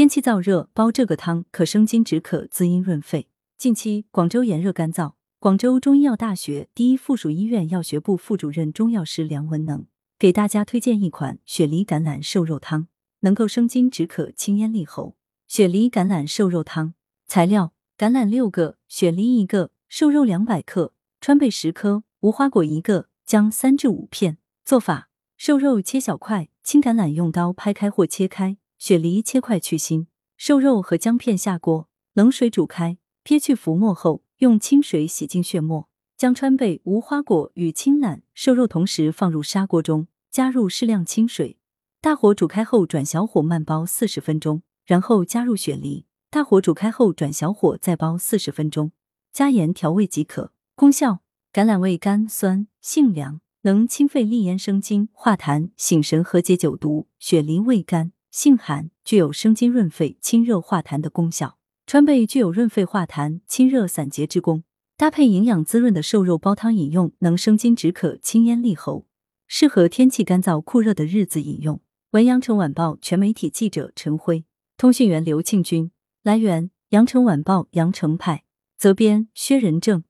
天气燥热，煲这个汤可生津止渴、滋阴润肺。近期广州炎热干燥，广州中医药大学第一附属医院药学部副主任中药师梁文能给大家推荐一款雪梨橄榄瘦肉汤，能够生津止渴、清咽利喉。雪梨橄榄瘦肉汤材料：橄榄六个，雪梨一个，瘦肉两百克，川贝十颗，无花果一个，姜三至五片。做法：瘦肉切小块，青橄榄用刀拍开或切开。雪梨切块去心，瘦肉和姜片下锅，冷水煮开，撇去浮沫后，用清水洗净血沫。将川贝、无花果与青榄、瘦肉同时放入砂锅中，加入适量清水，大火煮开后转小火慢煲四十分钟，然后加入雪梨，大火煮开后转小火再煲四十分钟，加盐调味即可。功效：橄榄味甘酸，性凉，能清肺利咽生津、化痰、醒神和解酒毒；雪梨味甘。性寒，具有生津润肺、清热化痰的功效。川贝具有润肺化痰、清热散结之功，搭配营养滋润的瘦肉煲汤饮用，能生津止渴、清咽利喉，适合天气干燥酷热的日子饮用。文阳城晚报全媒体记者陈辉，通讯员刘庆军。来源：阳城晚报阳城派，责编：薛仁正。